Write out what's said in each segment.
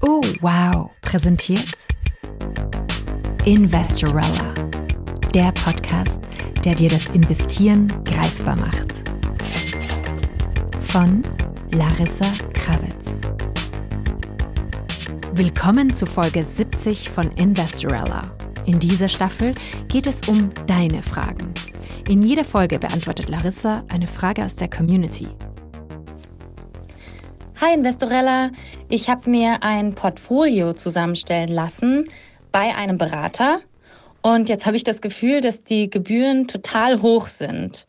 Oh, wow, präsentiert Investorella, der Podcast, der dir das Investieren greifbar macht. Von Larissa Krawitz. Willkommen zu Folge 70 von Investorella. In dieser Staffel geht es um deine Fragen. In jeder Folge beantwortet Larissa eine Frage aus der Community. Hi Investorella, ich habe mir ein Portfolio zusammenstellen lassen bei einem Berater und jetzt habe ich das Gefühl, dass die Gebühren total hoch sind.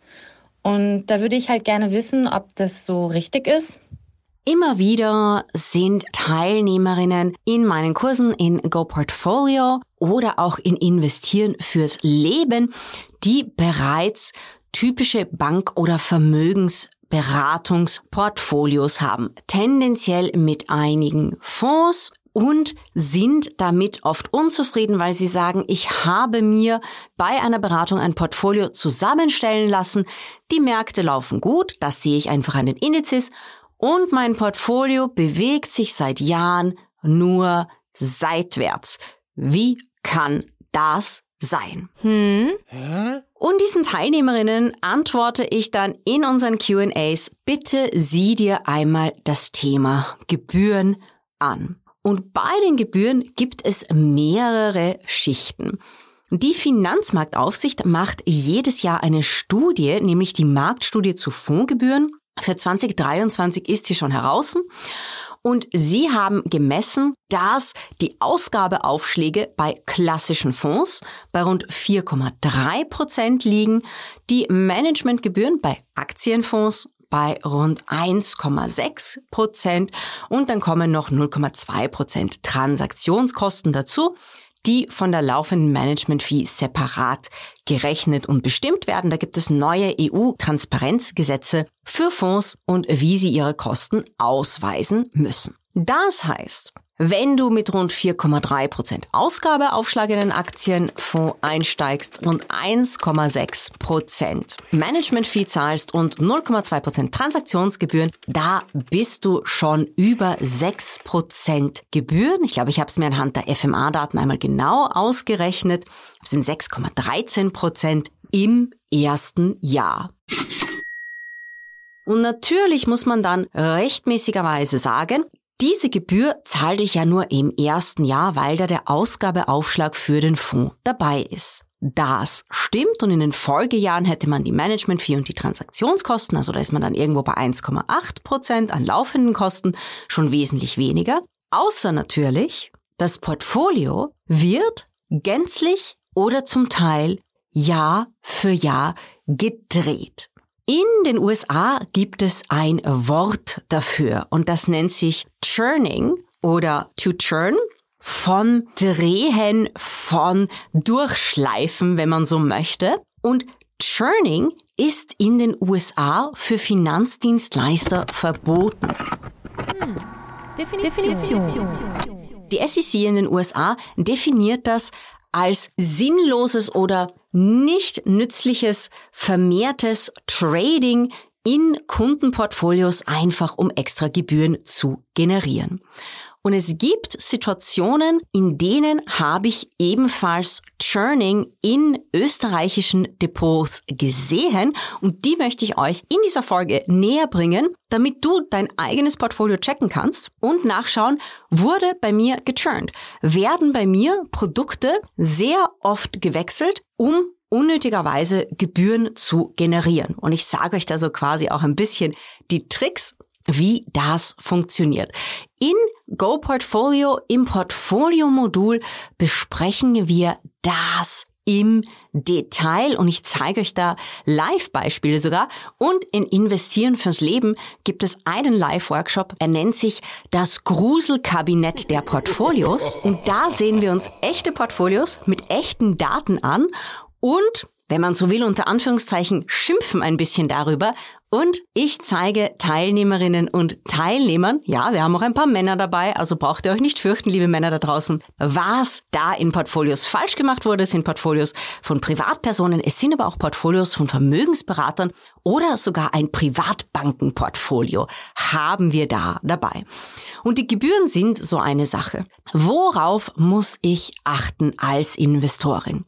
Und da würde ich halt gerne wissen, ob das so richtig ist. Immer wieder sind Teilnehmerinnen in meinen Kursen in Go Portfolio oder auch in Investieren fürs Leben, die bereits typische Bank- oder Vermögensberatungsportfolios haben, tendenziell mit einigen Fonds und sind damit oft unzufrieden, weil sie sagen, ich habe mir bei einer Beratung ein Portfolio zusammenstellen lassen, die Märkte laufen gut, das sehe ich einfach an den Indizes und mein Portfolio bewegt sich seit Jahren nur seitwärts. Wie kann das sein? Hm? Und diesen Teilnehmerinnen antworte ich dann in unseren QAs, bitte sieh dir einmal das Thema Gebühren an. Und bei den Gebühren gibt es mehrere Schichten. Die Finanzmarktaufsicht macht jedes Jahr eine Studie, nämlich die Marktstudie zu Fondsgebühren. Für 2023 ist sie schon heraus. Und sie haben gemessen, dass die Ausgabeaufschläge bei klassischen Fonds bei rund 4,3 Prozent liegen, die Managementgebühren bei Aktienfonds bei rund 1,6 Prozent und dann kommen noch 0,2 Prozent Transaktionskosten dazu die von der laufenden Management-Fee separat gerechnet und bestimmt werden. Da gibt es neue EU-Transparenzgesetze für Fonds und wie sie ihre Kosten ausweisen müssen. Das heißt, wenn du mit rund 4,3% Ausgabeaufschlag in den Aktienfonds einsteigst und 1,6% Management-Fee zahlst und 0,2% Transaktionsgebühren, da bist du schon über 6% Gebühren. Ich glaube, ich habe es mir anhand der FMA-Daten einmal genau ausgerechnet. Das sind 6,13% im ersten Jahr. Und natürlich muss man dann rechtmäßigerweise sagen, diese Gebühr zahle ich ja nur im ersten Jahr, weil da der Ausgabeaufschlag für den Fonds dabei ist. Das stimmt und in den Folgejahren hätte man die Management-Fee und die Transaktionskosten, also da ist man dann irgendwo bei 1,8 Prozent an laufenden Kosten, schon wesentlich weniger. Außer natürlich, das Portfolio wird gänzlich oder zum Teil Jahr für Jahr gedreht. In den USA gibt es ein Wort dafür und das nennt sich Churning oder to churn von drehen, von durchschleifen, wenn man so möchte. Und Churning ist in den USA für Finanzdienstleister verboten. Hm. Definition. Definition. Die SEC in den USA definiert das als sinnloses oder nicht nützliches, vermehrtes Trading in Kundenportfolios einfach um extra Gebühren zu generieren. Und es gibt Situationen, in denen habe ich ebenfalls Churning in österreichischen Depots gesehen und die möchte ich euch in dieser Folge näher bringen, damit du dein eigenes Portfolio checken kannst und nachschauen, wurde bei mir gechurnt. Werden bei mir Produkte sehr oft gewechselt, um unnötigerweise Gebühren zu generieren. Und ich sage euch da so quasi auch ein bisschen die Tricks, wie das funktioniert. In Go Portfolio im Portfolio-Modul besprechen wir das im Detail und ich zeige euch da Live-Beispiele sogar. Und in Investieren fürs Leben gibt es einen Live-Workshop. Er nennt sich das Gruselkabinett der Portfolios. Und da sehen wir uns echte Portfolios mit echten Daten an und wenn man so will, unter Anführungszeichen schimpfen ein bisschen darüber. Und ich zeige Teilnehmerinnen und Teilnehmern, ja, wir haben auch ein paar Männer dabei, also braucht ihr euch nicht fürchten, liebe Männer da draußen, was da in Portfolios falsch gemacht wurde. Es sind Portfolios von Privatpersonen, es sind aber auch Portfolios von Vermögensberatern oder sogar ein Privatbankenportfolio haben wir da dabei. Und die Gebühren sind so eine Sache. Worauf muss ich achten als Investorin?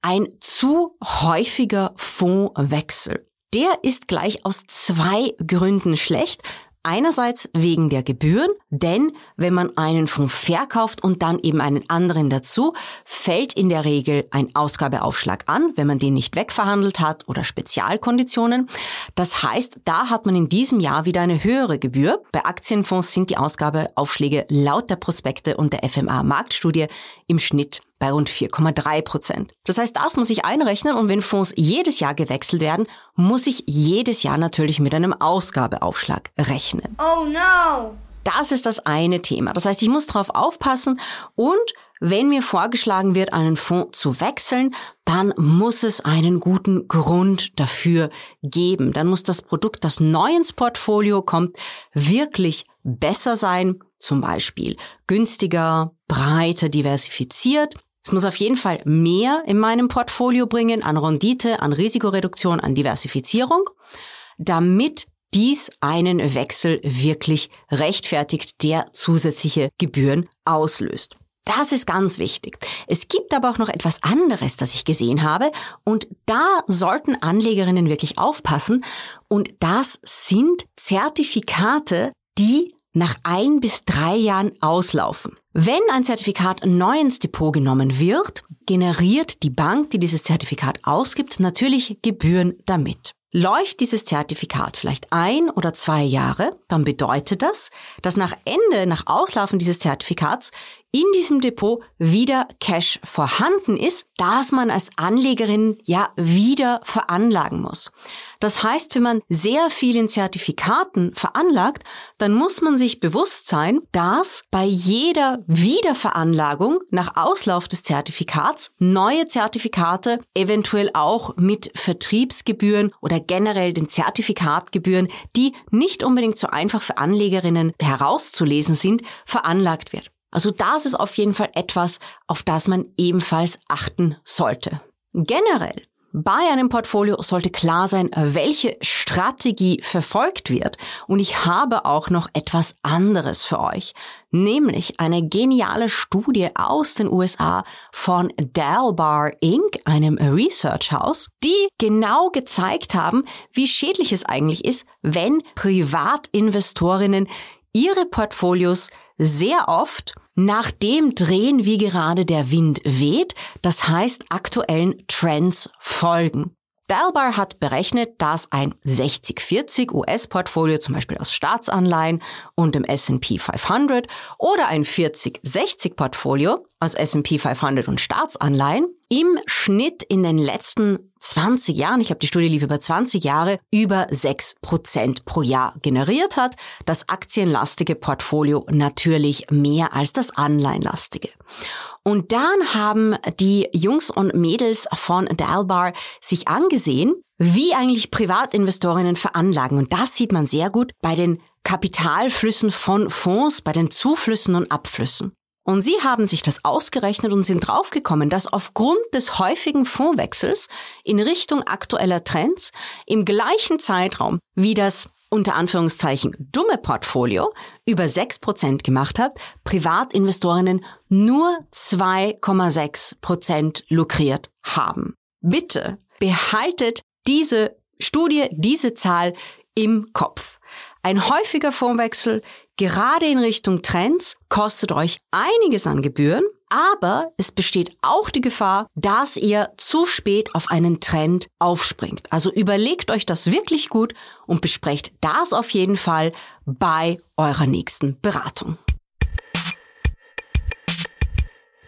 Ein zu häufiger Fondswechsel. Der ist gleich aus zwei Gründen schlecht. Einerseits wegen der Gebühren, denn wenn man einen Fonds verkauft und dann eben einen anderen dazu, fällt in der Regel ein Ausgabeaufschlag an, wenn man den nicht wegverhandelt hat oder Spezialkonditionen. Das heißt, da hat man in diesem Jahr wieder eine höhere Gebühr. Bei Aktienfonds sind die Ausgabeaufschläge laut der Prospekte und der FMA Marktstudie im Schnitt bei rund 4,3 Prozent. Das heißt, das muss ich einrechnen und wenn Fonds jedes Jahr gewechselt werden, muss ich jedes Jahr natürlich mit einem Ausgabeaufschlag rechnen. Oh no! Das ist das eine Thema. Das heißt, ich muss darauf aufpassen und wenn mir vorgeschlagen wird, einen Fonds zu wechseln, dann muss es einen guten Grund dafür geben. Dann muss das Produkt, das neu ins Portfolio kommt, wirklich besser sein. Zum Beispiel günstiger, breiter diversifiziert es muss auf jeden Fall mehr in meinem Portfolio bringen an Rendite, an Risikoreduktion, an Diversifizierung, damit dies einen Wechsel wirklich rechtfertigt, der zusätzliche Gebühren auslöst. Das ist ganz wichtig. Es gibt aber auch noch etwas anderes, das ich gesehen habe und da sollten Anlegerinnen wirklich aufpassen und das sind Zertifikate, die nach ein bis drei Jahren auslaufen. Wenn ein Zertifikat neu ins Depot genommen wird, generiert die Bank, die dieses Zertifikat ausgibt, natürlich Gebühren damit. Läuft dieses Zertifikat vielleicht ein oder zwei Jahre, dann bedeutet das, dass nach Ende, nach Auslaufen dieses Zertifikats in diesem Depot wieder Cash vorhanden ist, das man als Anlegerin ja wieder veranlagen muss. Das heißt, wenn man sehr viel in Zertifikaten veranlagt, dann muss man sich bewusst sein, dass bei jeder Wiederveranlagung nach Auslauf des Zertifikats neue Zertifikate eventuell auch mit Vertriebsgebühren oder generell den Zertifikatgebühren, die nicht unbedingt so einfach für Anlegerinnen herauszulesen sind, veranlagt wird. Also das ist auf jeden Fall etwas, auf das man ebenfalls achten sollte. Generell bei einem Portfolio sollte klar sein, welche Strategie verfolgt wird. Und ich habe auch noch etwas anderes für euch, nämlich eine geniale Studie aus den USA von Dalbar Inc., einem Research House, die genau gezeigt haben, wie schädlich es eigentlich ist, wenn Privatinvestorinnen ihre Portfolios sehr oft nach dem drehen, wie gerade der Wind weht, das heißt aktuellen Trends folgen. Dalbar hat berechnet, dass ein 60-40 US-Portfolio zum Beispiel aus Staatsanleihen und dem S&P 500 oder ein 40-60 Portfolio aus S&P 500 und Staatsanleihen im Schnitt in den letzten 20 Jahren, ich glaube, die Studie lief über 20 Jahre, über 6 Prozent pro Jahr generiert hat. Das aktienlastige Portfolio natürlich mehr als das anleihenlastige. Und dann haben die Jungs und Mädels von Dalbar sich angesehen, wie eigentlich Privatinvestorinnen veranlagen. Und das sieht man sehr gut bei den Kapitalflüssen von Fonds, bei den Zuflüssen und Abflüssen. Und sie haben sich das ausgerechnet und sind draufgekommen, dass aufgrund des häufigen Fondswechsels in Richtung aktueller Trends im gleichen Zeitraum wie das unter Anführungszeichen dumme Portfolio über 6% gemacht hat, Privatinvestorinnen nur 2,6% lukriert haben. Bitte behaltet diese Studie, diese Zahl im Kopf. Ein häufiger Fondswechsel Gerade in Richtung Trends kostet euch einiges an Gebühren, aber es besteht auch die Gefahr, dass ihr zu spät auf einen Trend aufspringt. Also überlegt euch das wirklich gut und besprecht das auf jeden Fall bei eurer nächsten Beratung.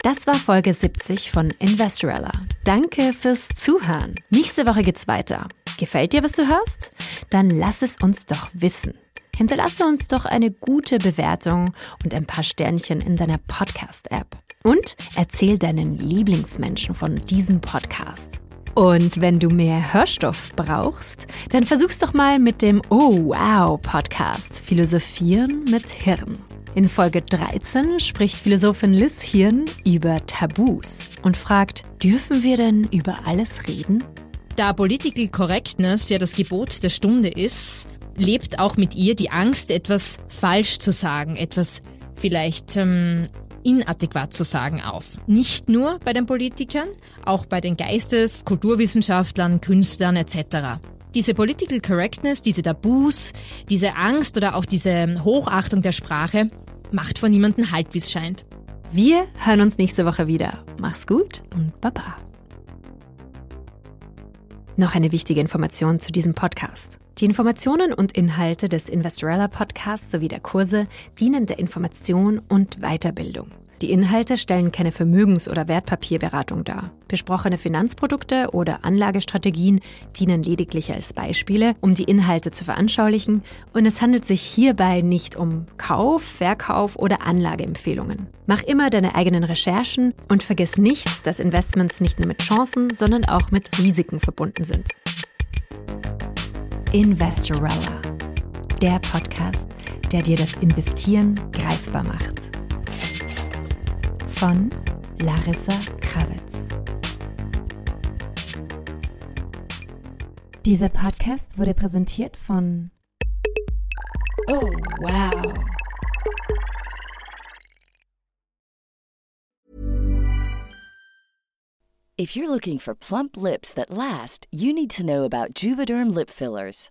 Das war Folge 70 von Investorella. Danke fürs Zuhören. Nächste Woche geht's weiter. Gefällt dir, was du hörst? Dann lass es uns doch wissen hinterlasse uns doch eine gute Bewertung und ein paar Sternchen in deiner Podcast-App. Und erzähl deinen Lieblingsmenschen von diesem Podcast. Und wenn du mehr Hörstoff brauchst, dann versuch's doch mal mit dem Oh Wow Podcast Philosophieren mit Hirn. In Folge 13 spricht Philosophin Liz Hirn über Tabus und fragt, dürfen wir denn über alles reden? Da Political Correctness ja das Gebot der Stunde ist, lebt auch mit ihr die Angst, etwas falsch zu sagen, etwas vielleicht ähm, inadäquat zu sagen auf. Nicht nur bei den Politikern, auch bei den Geistes-, Kulturwissenschaftlern, Künstlern etc. Diese Political Correctness, diese Tabus, diese Angst oder auch diese Hochachtung der Sprache macht vor niemanden Halt, wie es scheint. Wir hören uns nächste Woche wieder. Mach's gut und Baba. Noch eine wichtige Information zu diesem Podcast. Die Informationen und Inhalte des Investorella Podcasts sowie der Kurse dienen der Information und Weiterbildung. Die Inhalte stellen keine Vermögens- oder Wertpapierberatung dar. Besprochene Finanzprodukte oder Anlagestrategien dienen lediglich als Beispiele, um die Inhalte zu veranschaulichen und es handelt sich hierbei nicht um Kauf, Verkauf oder Anlageempfehlungen. Mach immer deine eigenen Recherchen und vergiss nicht, dass Investments nicht nur mit Chancen, sondern auch mit Risiken verbunden sind. Investorella, der Podcast, der dir das Investieren greifbar macht von Larissa Krawitz. Dieser Podcast wurde präsentiert von Oh, wow. If you're looking for plump lips that last, you need to know about Juvederm lip fillers.